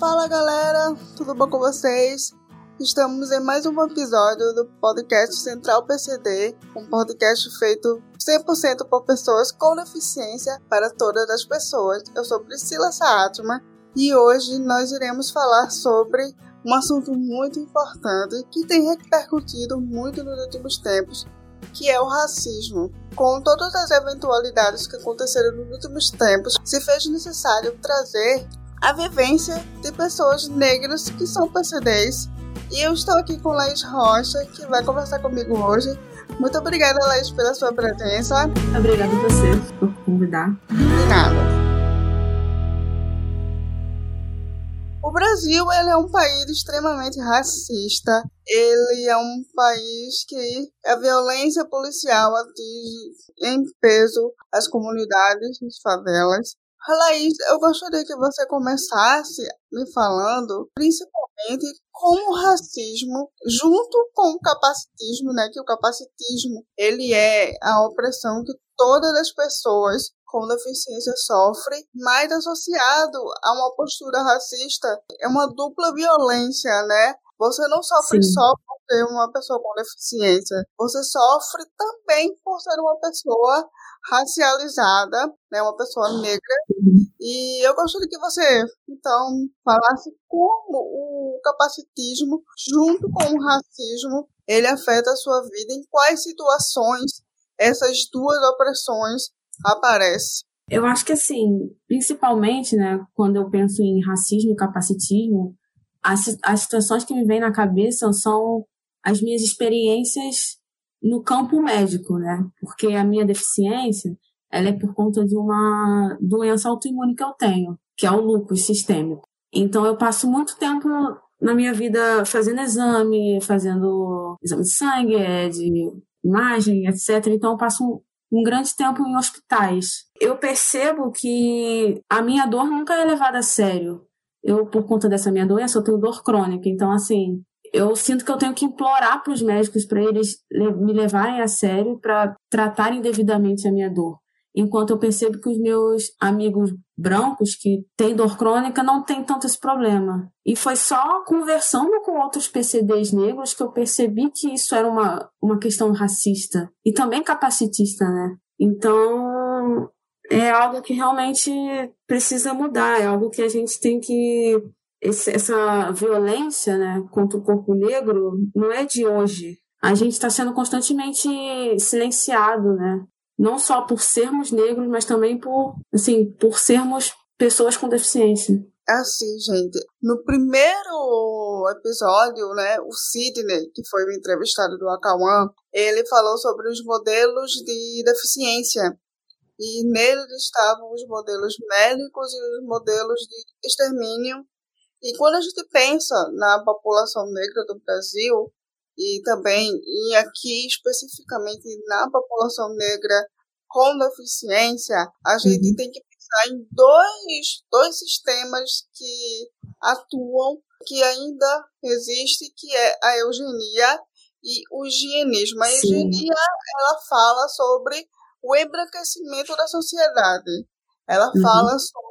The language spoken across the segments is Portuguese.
Fala galera, tudo bom com vocês? Estamos em mais um episódio do podcast Central PCD, um podcast feito 100% por pessoas com deficiência para todas as pessoas. Eu sou Priscila Saatma e hoje nós iremos falar sobre um assunto muito importante que tem repercutido muito nos últimos tempos, que é o racismo. Com todas as eventualidades que aconteceram nos últimos tempos, se fez necessário trazer a vivência de pessoas negras que são PCDs. E eu estou aqui com Laís Rocha, que vai conversar comigo hoje. Muito obrigada, Laís, pela sua presença. Obrigada a você por convidar. De nada. O Brasil ele é um país extremamente racista. Ele é um país que a violência policial atinge em peso as comunidades, as favelas. Laís, eu gostaria que você começasse me falando, principalmente, como o racismo, junto com o capacitismo, né, que o capacitismo ele é a opressão que todas as pessoas com deficiência sofre, mas associado a uma postura racista é uma dupla violência, né? Você não sofre Sim. só por ser uma pessoa com deficiência, você sofre também por ser uma pessoa racializada, né, uma pessoa negra. E eu gostaria que você, então, falasse como o capacitismo, junto com o racismo, ele afeta a sua vida, em quais situações essas duas opressões aparece? Eu acho que assim, principalmente, né, quando eu penso em racismo e capacitismo, as, as situações que me vêm na cabeça são as minhas experiências no campo médico, né? Porque a minha deficiência, ela é por conta de uma doença autoimune que eu tenho, que é o lúpus sistêmico. Então eu passo muito tempo na minha vida fazendo exame, fazendo exame de sangue, é, de imagem, etc. Então eu passo um grande tempo em hospitais. Eu percebo que a minha dor nunca é levada a sério. Eu, por conta dessa minha doença, eu tenho dor crônica. Então, assim, eu sinto que eu tenho que implorar para os médicos para eles me levarem a sério, para tratarem devidamente a minha dor. Enquanto eu percebo que os meus amigos brancos que têm dor crônica não têm tanto esse problema. E foi só conversando com outros PCDs negros que eu percebi que isso era uma, uma questão racista e também capacitista, né? Então, é algo que realmente precisa mudar, é algo que a gente tem que. Esse, essa violência né, contra o corpo negro não é de hoje. A gente está sendo constantemente silenciado, né? não só por sermos negros, mas também por, assim, por sermos pessoas com deficiência. É assim, gente, no primeiro episódio, né, o Sidney, que foi o entrevistado do Acauã, ele falou sobre os modelos de deficiência. E nele estavam os modelos médicos e os modelos de extermínio. E quando a gente pensa na população negra do Brasil, e também e aqui especificamente na população negra com deficiência, a gente uhum. tem que pensar em dois, dois sistemas que atuam, que ainda existe, que é a eugenia e o higienismo. A Sim. eugenia, ela fala sobre o embranquecimento da sociedade. Ela uhum. fala sobre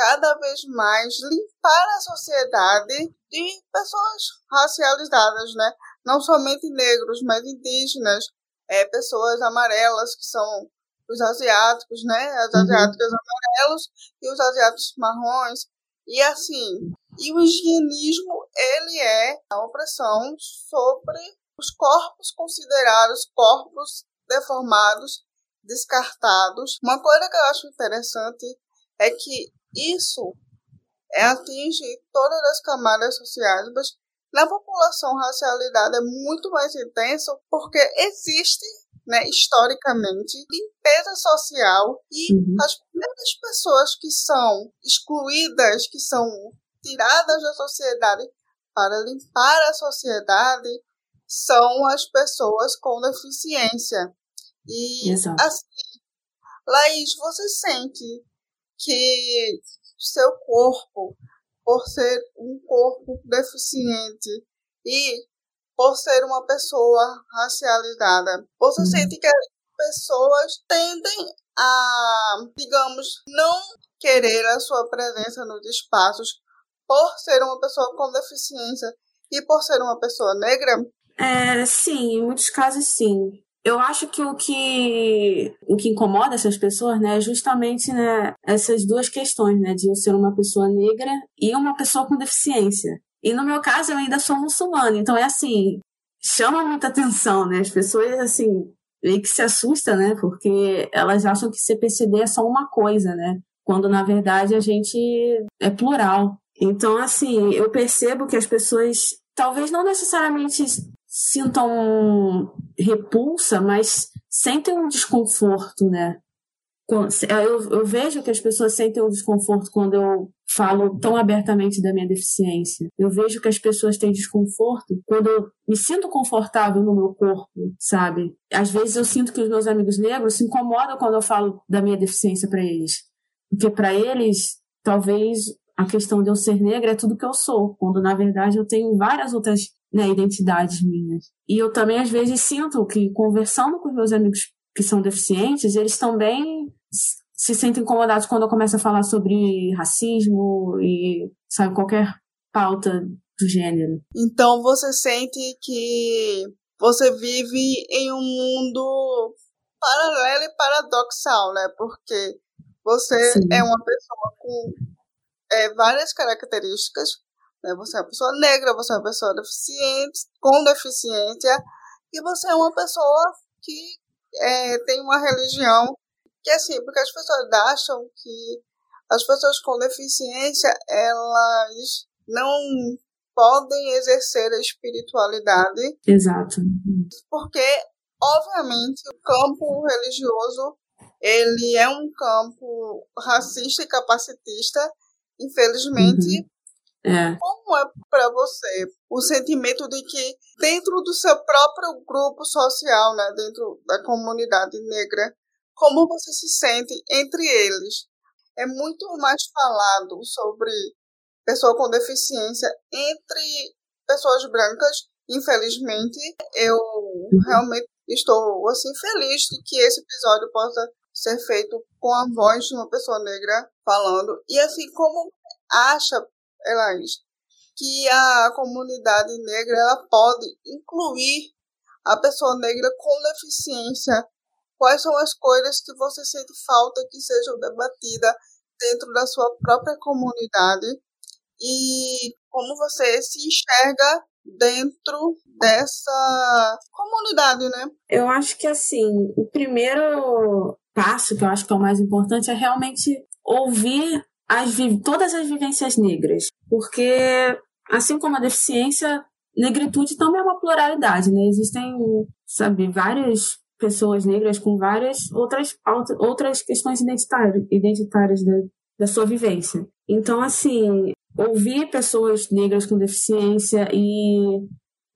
cada vez mais limpar a sociedade de pessoas racializadas, né? não somente negros, mas indígenas, é, pessoas amarelas, que são os asiáticos, né? As uhum. asiáticas amarelos e os asiáticos marrons. E assim, e o higienismo, ele é a opressão sobre os corpos considerados corpos deformados, descartados. Uma coisa que eu acho interessante é que isso atinge todas as camadas sociais, mas na população, a racialidade é muito mais intensa porque existe, né, historicamente, limpeza social e uhum. as primeiras pessoas que são excluídas, que são tiradas da sociedade para limpar a sociedade, são as pessoas com deficiência. E Exato. assim, Laís, você sente que seu corpo por ser um corpo deficiente e por ser uma pessoa racializada. Você uhum. sente que as pessoas tendem a, digamos, não querer a sua presença nos espaços por ser uma pessoa com deficiência e por ser uma pessoa negra? É, sim, em muitos casos sim. Eu acho que o que o que incomoda essas pessoas, né, é justamente né, essas duas questões, né, de eu ser uma pessoa negra e uma pessoa com deficiência. E no meu caso eu ainda sou muçulmana, então é assim, chama muita atenção, né? As pessoas assim, meio que se assustam, né? Porque elas acham que CPCD é só uma coisa, né? Quando na verdade a gente é plural. Então, assim, eu percebo que as pessoas talvez não necessariamente sintam repulsa, mas sentem um desconforto, né? Eu, eu, vejo que as pessoas sentem um desconforto quando eu falo tão abertamente da minha deficiência. Eu vejo que as pessoas têm desconforto quando eu me sinto confortável no meu corpo, sabe? Às vezes eu sinto que os meus amigos negros se incomodam quando eu falo da minha deficiência para eles. Porque para eles, talvez a questão de eu ser negra é tudo que eu sou, quando na verdade eu tenho várias outras né, identidades minhas. E eu também às vezes sinto que conversando com os meus amigos que são deficientes, eles também se sentem incomodados quando eu começo a falar sobre racismo e sabe qualquer pauta do gênero. Então você sente que você vive em um mundo paralelo e paradoxal, né? Porque você Sim. é uma pessoa com é, várias características. Né? Você é uma pessoa negra, você é uma pessoa deficiente, com deficiência, e você é uma pessoa que é, tem uma religião que assim, porque as pessoas acham que as pessoas com deficiência elas não podem exercer a espiritualidade. Exato. Porque, obviamente, o campo religioso ele é um campo racista e capacitista Infelizmente, uhum. É. como é para você o sentimento de que dentro do seu próprio grupo social, né, dentro da comunidade negra, como você se sente entre eles? É muito mais falado sobre pessoa com deficiência entre pessoas brancas. Infelizmente, eu realmente estou assim feliz de que esse episódio possa ser feito com a voz de uma pessoa negra falando. E assim, como acha, Elaís, que a comunidade negra ela pode incluir a pessoa negra com deficiência? Quais são as coisas que você sente falta que sejam debatidas dentro da sua própria comunidade? E como você se enxerga dentro dessa comunidade, né? Eu acho que assim, o primeiro passo, que eu acho que é o mais importante, é realmente ouvir as, todas as vivências negras. Porque, assim como a deficiência, negritude também é uma pluralidade, né? Existem, sabe, várias pessoas negras com várias outras, outras questões identitárias, identitárias da, da sua vivência. Então, assim, ouvir pessoas negras com deficiência e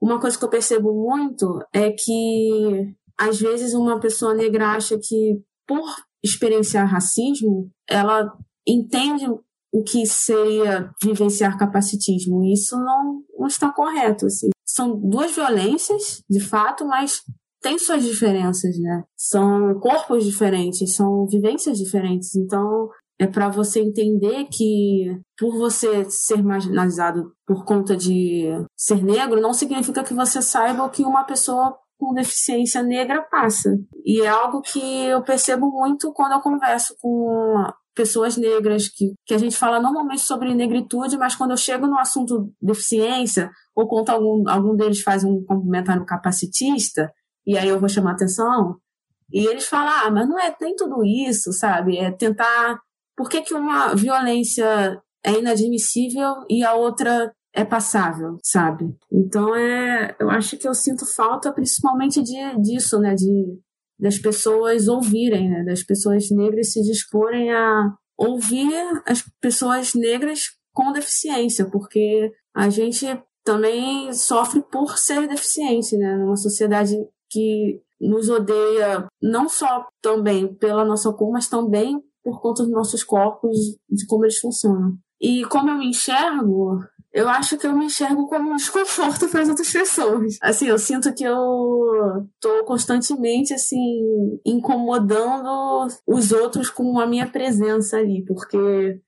uma coisa que eu percebo muito é que às vezes uma pessoa negra acha que por experienciar racismo, ela entende o que seria vivenciar capacitismo. Isso não, não está correto. Assim. São duas violências, de fato, mas tem suas diferenças, né? São corpos diferentes, são vivências diferentes. Então, é para você entender que por você ser marginalizado por conta de ser negro, não significa que você saiba o que uma pessoa com deficiência negra passa. E é algo que eu percebo muito quando eu converso com pessoas negras, que, que a gente fala normalmente sobre negritude, mas quando eu chego no assunto deficiência, ou quando algum, algum deles faz um comentário capacitista, e aí eu vou chamar atenção, e eles falam, ah, mas não é nem tudo isso, sabe? É tentar. Por que, que uma violência é inadmissível e a outra é passável, sabe? Então é, eu acho que eu sinto falta principalmente de, disso, né? De das pessoas ouvirem, né? Das pessoas negras se disporem a ouvir as pessoas negras com deficiência, porque a gente também sofre por ser deficiente, né? Numa sociedade que nos odeia não só também pela nossa cor, mas também por conta dos nossos corpos, de como eles funcionam. E como eu me enxergo, eu acho que eu me enxergo como um desconforto para as outras pessoas. Assim, eu sinto que eu tô constantemente, assim, incomodando os outros com a minha presença ali, porque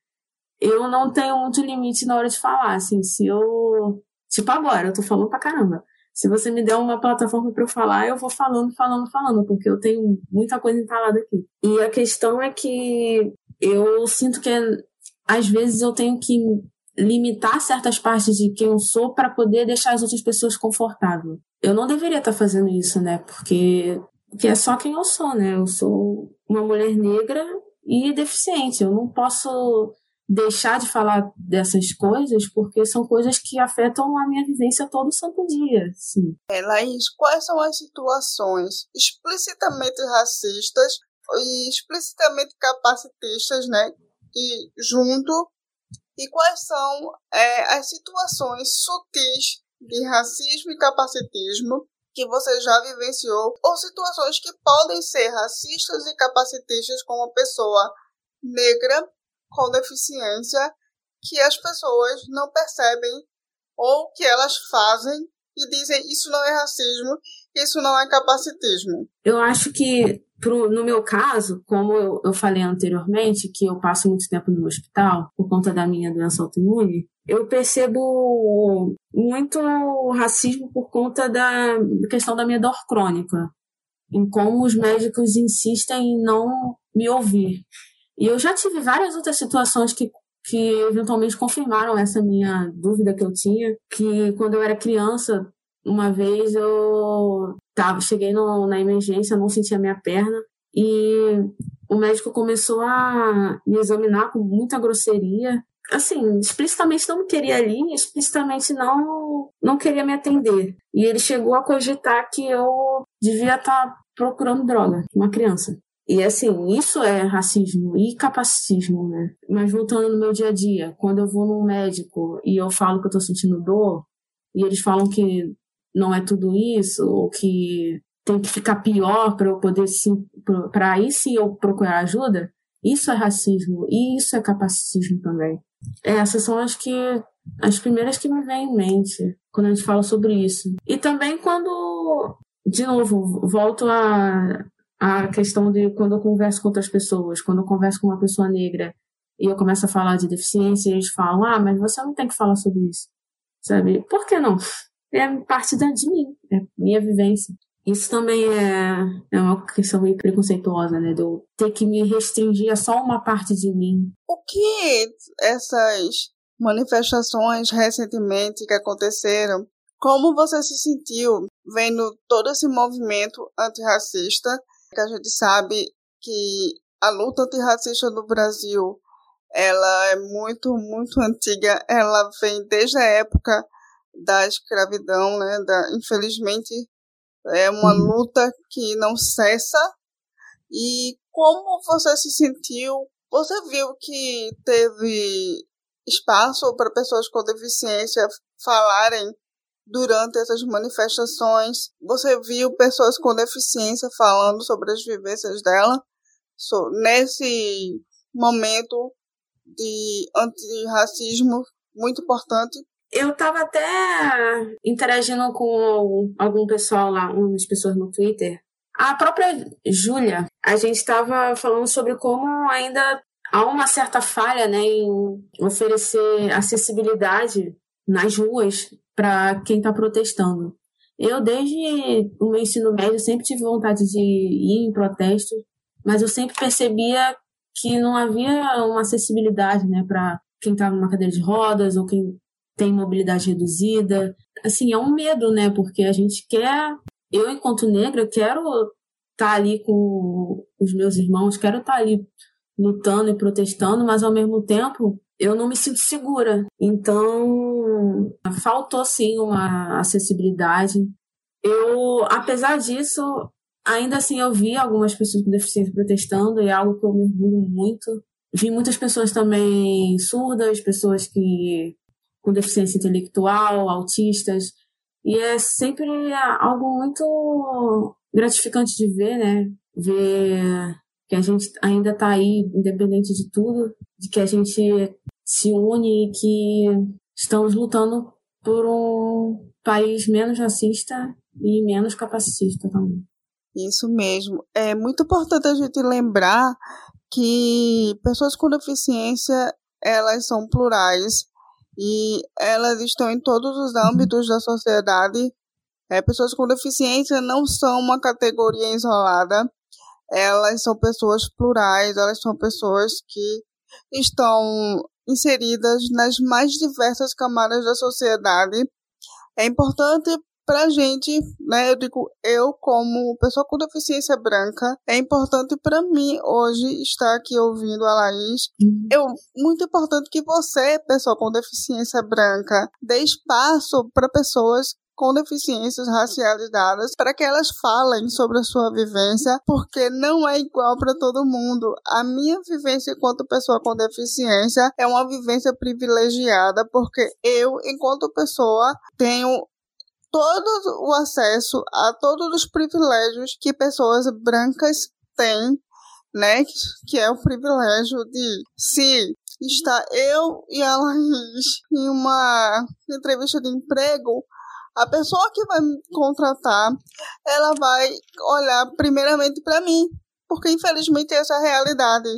eu não tenho muito limite na hora de falar, assim, se eu. Tipo agora, eu tô falando pra caramba. Se você me der uma plataforma para eu falar, eu vou falando, falando, falando, porque eu tenho muita coisa entalada aqui. E a questão é que eu sinto que às vezes eu tenho que limitar certas partes de quem eu sou para poder deixar as outras pessoas confortáveis. Eu não deveria estar tá fazendo isso, né? Porque, é só quem eu sou, né? Eu sou uma mulher negra e deficiente. Eu não posso deixar de falar dessas coisas porque são coisas que afetam a minha vivência todo santo dia. Sim. É, Laís, quais são as situações explicitamente racistas e explicitamente capacitistas, né? E junto e quais são é, as situações sutis de racismo e capacitismo que você já vivenciou, ou situações que podem ser racistas e capacitistas com uma pessoa negra com deficiência que as pessoas não percebem ou que elas fazem e dizem isso não é racismo, isso não é capacitismo. Eu acho que Pro, no meu caso, como eu, eu falei anteriormente, que eu passo muito tempo no hospital por conta da minha doença autoimune, eu percebo muito racismo por conta da questão da minha dor crônica, em como os médicos insistem em não me ouvir. E eu já tive várias outras situações que, que eventualmente confirmaram essa minha dúvida que eu tinha, que quando eu era criança, uma vez eu tava, cheguei no, na emergência, não sentia minha perna e o médico começou a me examinar com muita grosseria. Assim, explicitamente não me queria ali, explicitamente não não queria me atender. E ele chegou a cogitar que eu devia estar tá procurando droga, uma criança. E assim, isso é racismo e capacitismo, né? Mas voltando no meu dia a dia, quando eu vou num médico e eu falo que eu tô sentindo dor, e eles falam que não é tudo isso, ou que tem que ficar pior para eu poder sim, para aí sim eu procurar ajuda, isso é racismo e isso é capacitismo também. Essas são as que as primeiras que me vêm em mente quando a gente fala sobre isso. E também quando, de novo, volto a a questão de quando eu converso com outras pessoas, quando eu converso com uma pessoa negra e eu começo a falar de deficiência, eles falam: "Ah, mas você não tem que falar sobre isso". Sabe? Por que não? é parte da, de mim, é minha vivência. Isso também é, é uma questão meio preconceituosa, né? De eu ter que me restringir a só uma parte de mim. O que essas manifestações recentemente que aconteceram, como você se sentiu vendo todo esse movimento antirracista? A gente sabe que a luta antirracista no Brasil ela é muito, muito antiga. Ela vem desde a época da escravidão, né? Da, infelizmente, é uma uhum. luta que não cessa. E como você se sentiu? Você viu que teve espaço para pessoas com deficiência falarem durante essas manifestações? Você viu pessoas com deficiência falando sobre as vivências dela so, nesse momento de antirracismo muito importante? Eu tava até interagindo com algum pessoal lá, umas pessoas no Twitter. A própria Júlia, a gente estava falando sobre como ainda há uma certa falha né, em oferecer acessibilidade nas ruas para quem está protestando. Eu, desde o meu ensino médio, sempre tive vontade de ir em protestos, mas eu sempre percebia que não havia uma acessibilidade né, para quem estava numa cadeira de rodas ou quem tem mobilidade reduzida. Assim, é um medo, né? Porque a gente quer, eu enquanto negra, quero estar tá ali com os meus irmãos, quero estar tá ali lutando e protestando, mas ao mesmo tempo eu não me sinto segura. Então, faltou sim uma acessibilidade. Eu, apesar disso, ainda assim eu vi algumas pessoas com deficiência protestando e é algo que eu me orgulho muito. Vi muitas pessoas também surdas, pessoas que com deficiência intelectual, autistas, e é sempre algo muito gratificante de ver, né? Ver que a gente ainda está aí, independente de tudo, de que a gente se une e que estamos lutando por um país menos racista e menos capacitista também. Isso mesmo. É muito importante a gente lembrar que pessoas com deficiência elas são plurais e elas estão em todos os âmbitos da sociedade. É, pessoas com deficiência não são uma categoria isolada, elas são pessoas plurais, elas são pessoas que estão inseridas nas mais diversas camadas da sociedade. É importante para a gente, né, eu digo, eu como pessoa com deficiência branca, é importante para mim hoje estar aqui ouvindo a Laís. Uhum. Eu, muito importante que você, pessoa com deficiência branca, dê espaço para pessoas com deficiências racializadas para que elas falem sobre a sua vivência, porque não é igual para todo mundo. A minha vivência enquanto pessoa com deficiência é uma vivência privilegiada, porque eu, enquanto pessoa, tenho todo o acesso a todos os privilégios que pessoas brancas têm, né? Que é o privilégio de se está eu e a Laís em uma entrevista de emprego, a pessoa que vai me contratar, ela vai olhar primeiramente para mim, porque infelizmente essa é a realidade.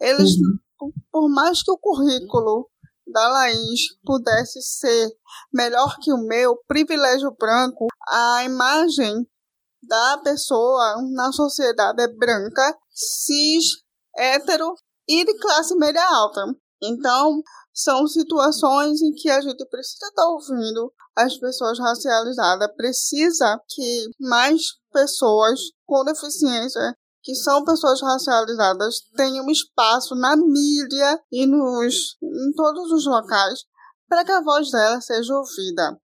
Eles, uhum. por mais que o currículo da Laís pudesse ser melhor que o meu, privilégio branco, a imagem da pessoa na sociedade é branca, cis, hétero e de classe média alta. Então, são situações em que a gente precisa estar tá ouvindo as pessoas racializadas, precisa que mais pessoas com deficiência que são pessoas racializadas tenham espaço na mídia e nos, em todos os locais para que a voz dela seja ouvida.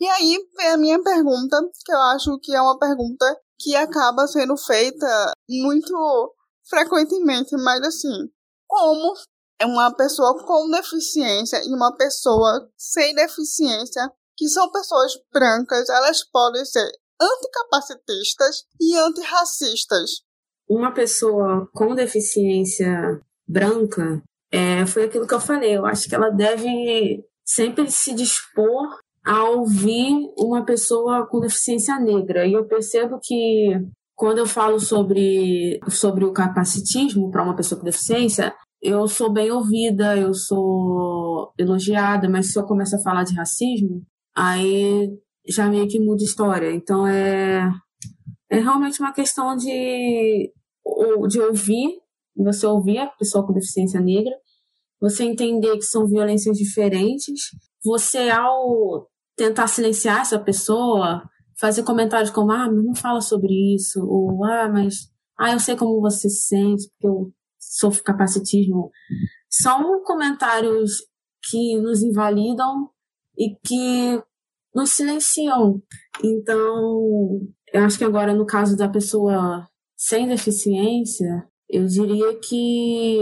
E aí vem a minha pergunta, que eu acho que é uma pergunta que acaba sendo feita muito frequentemente, mas assim, como é uma pessoa com deficiência e uma pessoa sem deficiência, que são pessoas brancas, elas podem ser anticapacitistas e antirracistas. Uma pessoa com deficiência branca, é, foi aquilo que eu falei, eu acho que ela deve sempre se dispor a ouvir uma pessoa com deficiência negra. E eu percebo que quando eu falo sobre, sobre o capacitismo para uma pessoa com deficiência, eu sou bem ouvida, eu sou elogiada, mas se eu começo a falar de racismo, aí já meio que muda a história. Então é, é realmente uma questão de, de ouvir, você ouvir a pessoa com deficiência negra, você entender que são violências diferentes, você ao tentar silenciar essa pessoa, fazer comentários como, ah, mas não fala sobre isso, ou, ah, mas, ah, eu sei como você se sente, porque eu sofro capacitismo, são comentários que nos invalidam e que nos silenciam. Então, eu acho que agora no caso da pessoa sem deficiência, eu diria que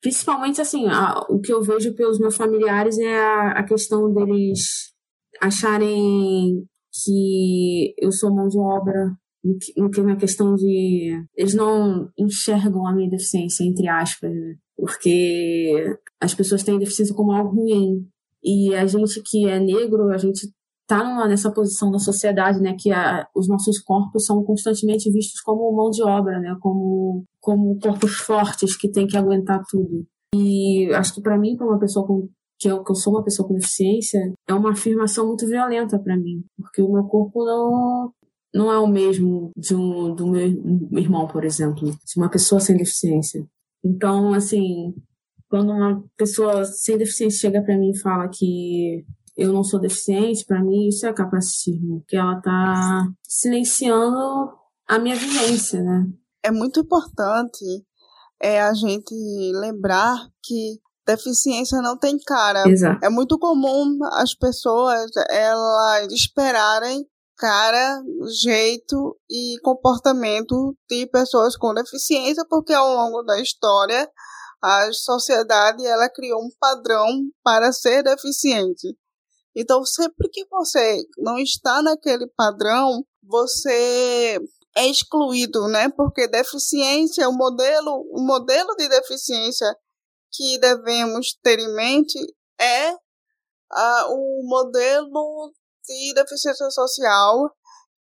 principalmente assim, a, o que eu vejo pelos meus familiares é a, a questão deles acharem que eu sou mão de obra no que é uma questão de. Eles não enxergam a minha deficiência, entre aspas, né? Porque as pessoas têm deficiência como algo ruim. E a gente que é negro, a gente tá nessa posição da sociedade, né? Que a, os nossos corpos são constantemente vistos como mão de obra, né? Como, como corpos fortes que tem que aguentar tudo. E acho que para mim, para uma pessoa com que eu, que eu sou uma pessoa com deficiência, é uma afirmação muito violenta para mim, porque o meu corpo não não é o mesmo de um do meu irmão, por exemplo, de uma pessoa sem deficiência. Então, assim, quando uma pessoa sem deficiência chega para mim e fala que eu não sou deficiente, para mim isso é capacitismo, porque ela tá silenciando a minha vivência, né? É muito importante é a gente lembrar que deficiência não tem cara. Exato. É muito comum as pessoas elas esperarem cara, jeito e comportamento de pessoas com deficiência, porque ao longo da história a sociedade ela criou um padrão para ser deficiente. Então, sempre que você não está naquele padrão, você é excluído, né? Porque deficiência, o modelo, o modelo de deficiência que devemos ter em mente é uh, o modelo de deficiência social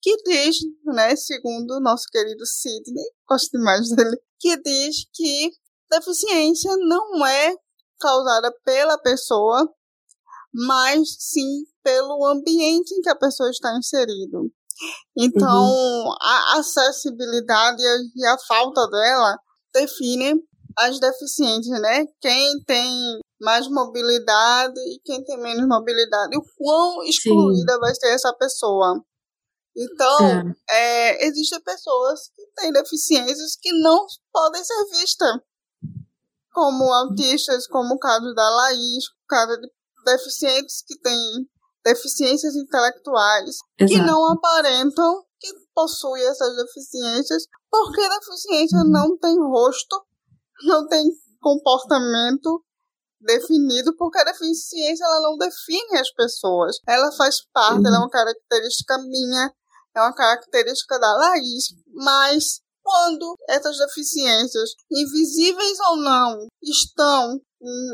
que diz, né, segundo o nosso querido Sidney, gosto demais dele, que diz que deficiência não é causada pela pessoa, mas sim pelo ambiente em que a pessoa está inserido. Então, uhum. a acessibilidade e a falta dela define as deficientes, né? Quem tem mais mobilidade e quem tem menos mobilidade. O quão excluída Sim. vai ser essa pessoa. Então, é. É, existem pessoas que têm deficiências que não podem ser vistas como autistas, como o caso da Laís, o caso de deficientes que têm deficiências intelectuais, Exato. que não aparentam que possuem essas deficiências, porque a deficiência não tem rosto, não tem comportamento definido, porque a deficiência ela não define as pessoas. Ela faz parte, uhum. ela é uhum. uma característica minha, é uma característica da Laís, mas quando essas deficiências, invisíveis ou não, estão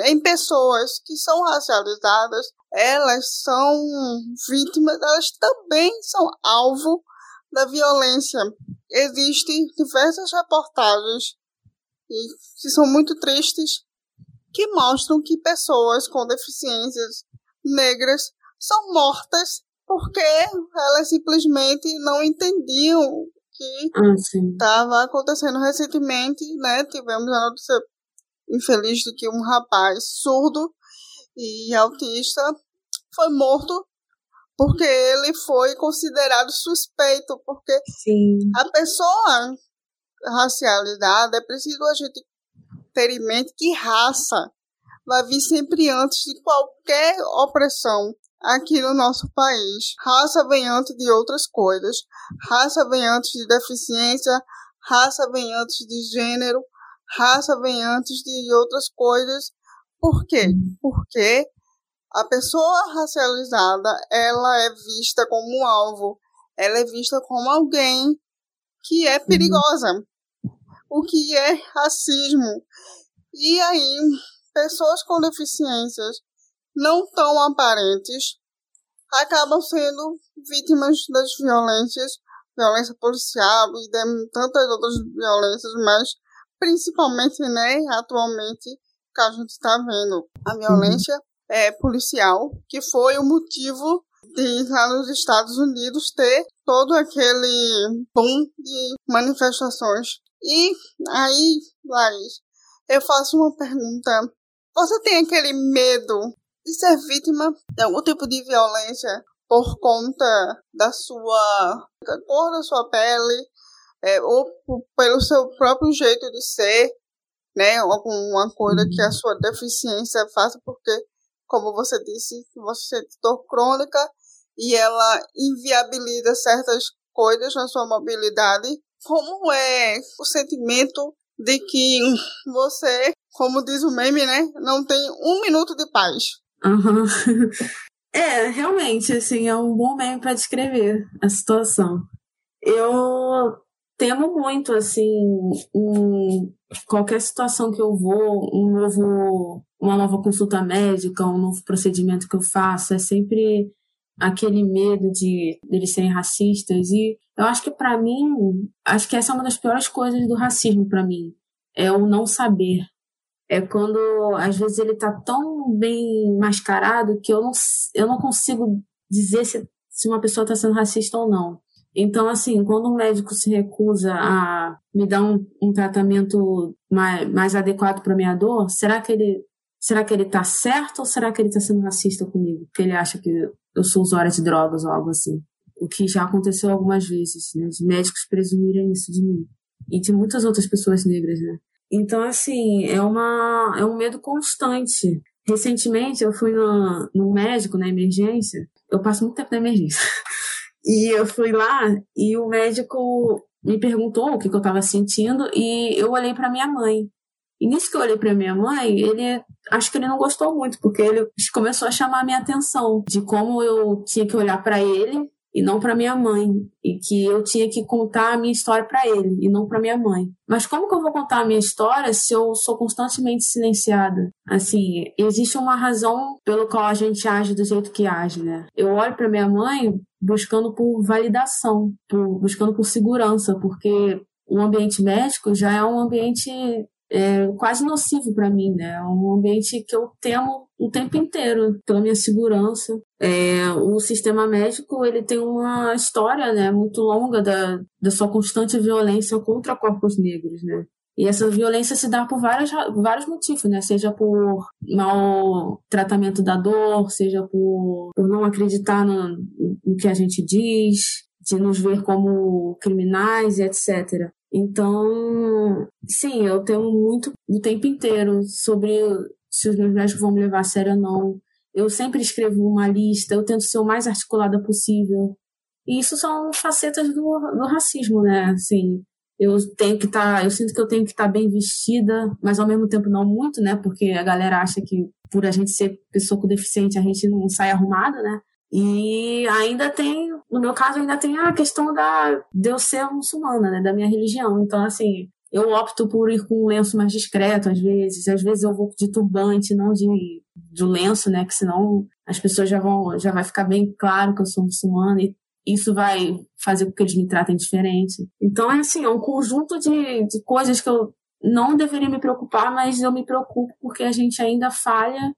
em pessoas que são racializadas, elas são vítimas, elas também são alvo da violência. Existem diversas reportagens que são muito tristes que mostram que pessoas com deficiências negras são mortas porque elas simplesmente não entendiam o que estava ah, acontecendo recentemente, né? Tivemos a notícia infeliz de que um rapaz surdo e autista foi morto porque ele foi considerado suspeito, porque Sim. a pessoa racializada é preciso a gente ter em mente que raça vai vir sempre antes de qualquer opressão aqui no nosso país. Raça vem antes de outras coisas. Raça vem antes de deficiência, raça vem antes de gênero, raça vem antes de outras coisas. Por quê? Porque a pessoa racializada, ela é vista como um alvo, ela é vista como alguém que é perigosa. O que é racismo? E aí, pessoas com deficiências não tão aparentes acabam sendo vítimas das violências, violência policial e de tantas outras violências, mas principalmente, né, atualmente, que a gente está vendo a violência é, policial, que foi o motivo de lá nos Estados Unidos ter todo aquele boom de manifestações. E aí, Laís, eu faço uma pergunta. Você tem aquele medo de ser vítima de algum tipo de violência por conta da sua da cor da sua pele, é, ou pelo seu próprio jeito de ser, né? Alguma coisa que a sua deficiência faça, porque, como você disse, você tem dor crônica e ela inviabiliza certas coisas na sua mobilidade. Como é o sentimento de que você, como diz o meme, né, não tem um minuto de paz? Uhum. É, realmente, assim, é um bom meme para descrever a situação. Eu temo muito, assim, qualquer situação que eu vou, um novo, uma nova consulta médica, um novo procedimento que eu faço, é sempre aquele medo de eles serem racistas e eu acho que para mim, acho que essa é uma das piores coisas do racismo para mim, é o não saber. É quando às vezes ele tá tão bem mascarado que eu não, eu não consigo dizer se, se uma pessoa está sendo racista ou não. Então, assim, quando um médico se recusa a me dar um, um tratamento mais, mais adequado para minha dor, será que ele será que ele tá certo ou será que ele está sendo racista comigo? Porque ele acha que eu sou usuária de drogas ou algo assim. O que já aconteceu algumas vezes, né? De médicos presumirem isso de mim. E de muitas outras pessoas negras, né? Então, assim, é, uma, é um medo constante. Recentemente, eu fui no, no médico, na emergência. Eu passo muito tempo na emergência. E eu fui lá e o médico me perguntou o que, que eu estava sentindo e eu olhei para minha mãe. E nisso que eu olhei para minha mãe, ele acho que ele não gostou muito, porque ele começou a chamar a minha atenção de como eu tinha que olhar para ele e não para minha mãe, e que eu tinha que contar a minha história para ele e não para minha mãe. Mas como que eu vou contar a minha história se eu sou constantemente silenciada? Assim, existe uma razão pelo qual a gente age do jeito que age, né? Eu olho para minha mãe buscando por validação, por, buscando por segurança, porque o ambiente médico já é um ambiente é quase nocivo para mim, né? É um ambiente que eu temo o tempo inteiro pela minha segurança. É, o sistema médico ele tem uma história, né, muito longa da, da sua constante violência contra corpos negros, né? E essa violência se dá por várias, vários motivos, né? Seja por mau tratamento da dor, seja por, por não acreditar no, no que a gente diz, de nos ver como criminais e etc. Então, sim, eu tenho muito o tempo inteiro sobre se os meus médicos vão me levar a sério ou não. Eu sempre escrevo uma lista, eu tento ser o mais articulada possível. E isso são facetas do, do racismo, né? Assim, eu tenho que estar, tá, eu sinto que eu tenho que estar tá bem vestida, mas ao mesmo tempo não muito, né? Porque a galera acha que por a gente ser pessoa com deficiente a gente não sai arrumada, né? E ainda tem, no meu caso, ainda tem a questão da de eu ser muçulmana, né? Da minha religião. Então, assim, eu opto por ir com um lenço mais discreto às vezes. Às vezes eu vou de turbante, não de, de lenço, né? Que senão as pessoas já vão, já vai ficar bem claro que eu sou muçulmana e isso vai fazer com que eles me tratem diferente. Então é assim, é um conjunto de, de coisas que eu não deveria me preocupar, mas eu me preocupo porque a gente ainda falha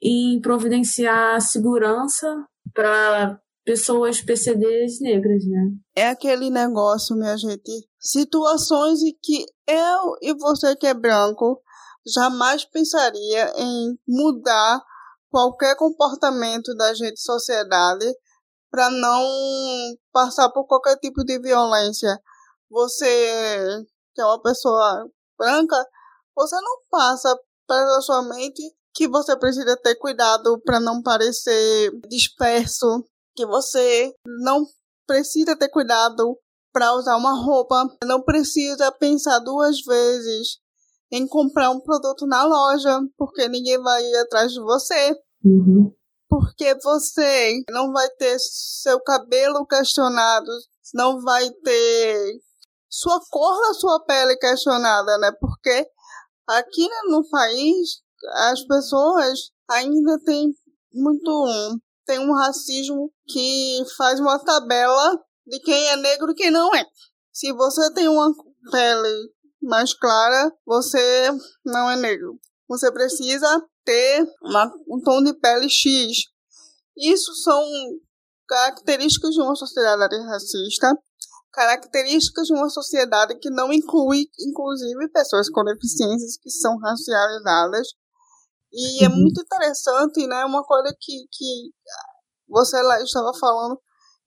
em providenciar segurança para pessoas PCDs negras, né? É aquele negócio, minha gente, situações em que eu e você que é branco jamais pensaria em mudar qualquer comportamento da gente sociedade para não passar por qualquer tipo de violência. Você, que é uma pessoa branca, você não passa pela sua mente que você precisa ter cuidado para não parecer disperso, que você não precisa ter cuidado para usar uma roupa, não precisa pensar duas vezes em comprar um produto na loja, porque ninguém vai ir atrás de você. Uhum porque você não vai ter seu cabelo questionado, não vai ter sua cor da sua pele questionada, né? Porque aqui no país as pessoas ainda têm muito tem um racismo que faz uma tabela de quem é negro e quem não é. Se você tem uma pele mais clara, você não é negro. Você precisa ter uma, um tom de pele X. Isso são características de uma sociedade racista, características de uma sociedade que não inclui, inclusive, pessoas com deficiências que são racializadas. E é uhum. muito interessante, né? Uma coisa que, que você lá estava falando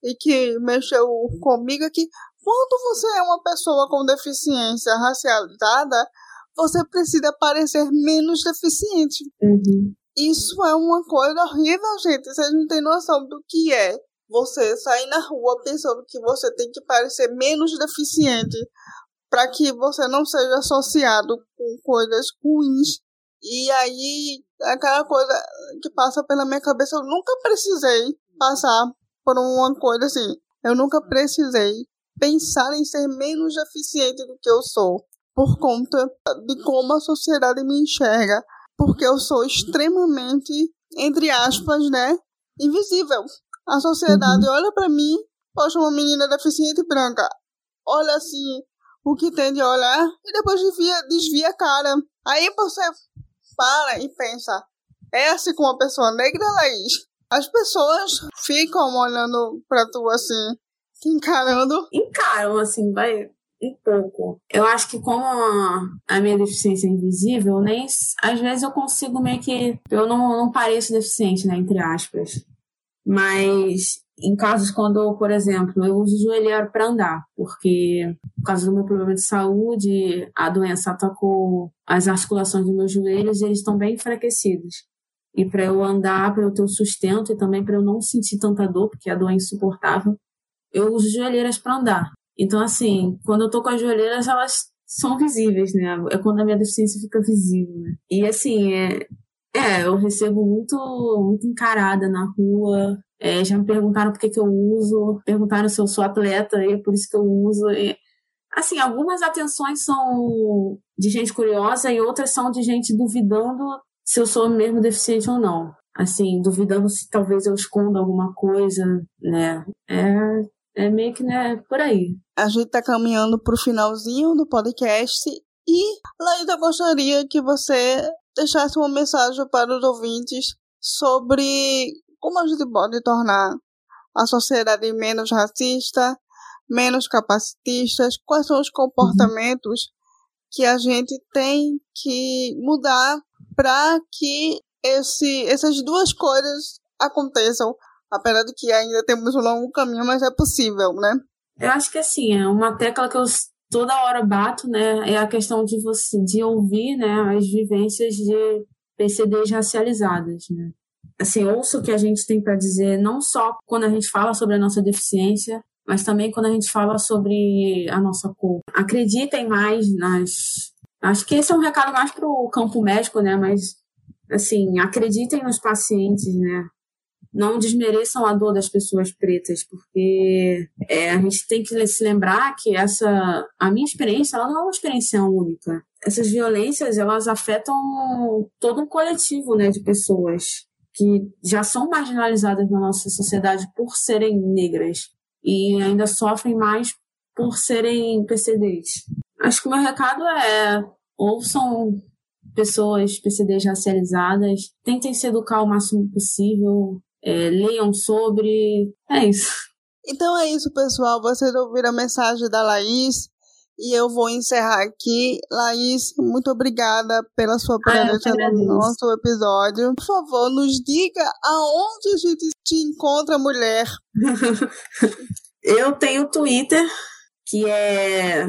e que mexeu comigo é que quando você é uma pessoa com deficiência racializada, você precisa parecer menos deficiente. Uhum. Isso é uma coisa horrível, gente. Vocês não têm noção do que é você sair na rua pensando que você tem que parecer menos deficiente para que você não seja associado com coisas ruins. E aí, aquela coisa que passa pela minha cabeça, eu nunca precisei passar por uma coisa assim. Eu nunca precisei pensar em ser menos deficiente do que eu sou por conta de como a sociedade me enxerga, porque eu sou extremamente, entre aspas, né, invisível. A sociedade uhum. olha para mim, poxa, uma menina deficiente branca, olha assim o que tem de olhar e depois desvia, desvia a cara. Aí você para e pensa, é assim com uma pessoa negra, Laís? As pessoas ficam olhando pra tu assim, encarando. Encaram, assim, vai um pouco. Eu acho que como a minha deficiência é invisível, nem às vezes eu consigo meio que eu não, não pareço deficiente, né, entre aspas. Mas em casos quando, por exemplo, eu uso joelheiro para andar, porque por causa do meu problema de saúde, a doença atacou as articulações dos meus joelhos e eles estão bem enfraquecidos. E para eu andar, para eu ter o sustento e também para eu não sentir tanta dor, porque a dor é insuportável, eu uso joelheiras para andar. Então, assim, quando eu tô com as joelheiras, elas são visíveis, né? É quando a minha deficiência fica visível, né? E, assim, é, é eu recebo muito, muito encarada na rua. É, já me perguntaram por que, que eu uso, perguntaram se eu sou atleta, e é por isso que eu uso. E, assim, algumas atenções são de gente curiosa e outras são de gente duvidando se eu sou mesmo deficiente ou não. Assim, duvidando se talvez eu esconda alguma coisa, né? É, é meio que né, por aí. A gente está caminhando para o finalzinho do podcast E, Laída, eu gostaria que você deixasse uma mensagem para os ouvintes sobre como a gente pode tornar a sociedade menos racista, menos capacitistas, quais são os comportamentos que a gente tem que mudar para que esse, essas duas coisas aconteçam, apesar de que ainda temos um longo caminho, mas é possível, né? Eu acho que assim, é uma tecla que eu toda hora bato, né? É a questão de você de ouvir, né, as vivências de PCDs racializadas, né? Assim, ouço o que a gente tem para dizer, não só quando a gente fala sobre a nossa deficiência, mas também quando a gente fala sobre a nossa cor. Acreditem mais nas. Acho que esse é um recado mais para o campo médico, né? Mas, assim, acreditem nos pacientes, né? Não desmereçam a dor das pessoas pretas, porque é, a gente tem que se lembrar que essa. A minha experiência, ela não é uma experiência única. Essas violências, elas afetam todo um coletivo, né, de pessoas que já são marginalizadas na nossa sociedade por serem negras e ainda sofrem mais por serem PCDs. Acho que o meu recado é ouçam pessoas PCDs racializadas, tentem se educar o máximo possível, é, leiam sobre. É isso. Então é isso, pessoal. Vocês ouviram a mensagem da Laís. E eu vou encerrar aqui. Laís, muito obrigada pela sua presença ah, no nosso episódio. Por favor, nos diga aonde a gente te encontra, mulher. eu tenho Twitter, que é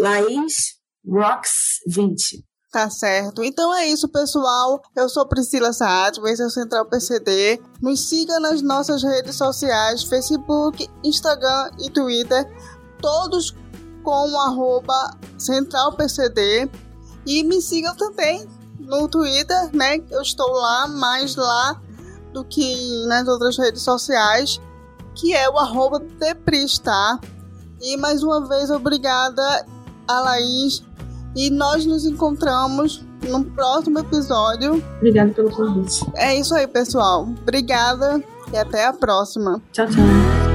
LaísRocks20. Tá certo. Então é isso, pessoal. Eu sou Priscila Saad, esse é o Central PCD. Nos siga nas nossas redes sociais, Facebook, Instagram e Twitter. Todos com o arroba centralpcd e me sigam também no Twitter, né? Eu estou lá, mais lá do que nas outras redes sociais, que é o arroba Depris, tá? E mais uma vez, obrigada a Laís. E nós nos encontramos no próximo episódio. Obrigada pelo convite. É isso aí, pessoal. Obrigada e até a próxima. Tchau, tchau.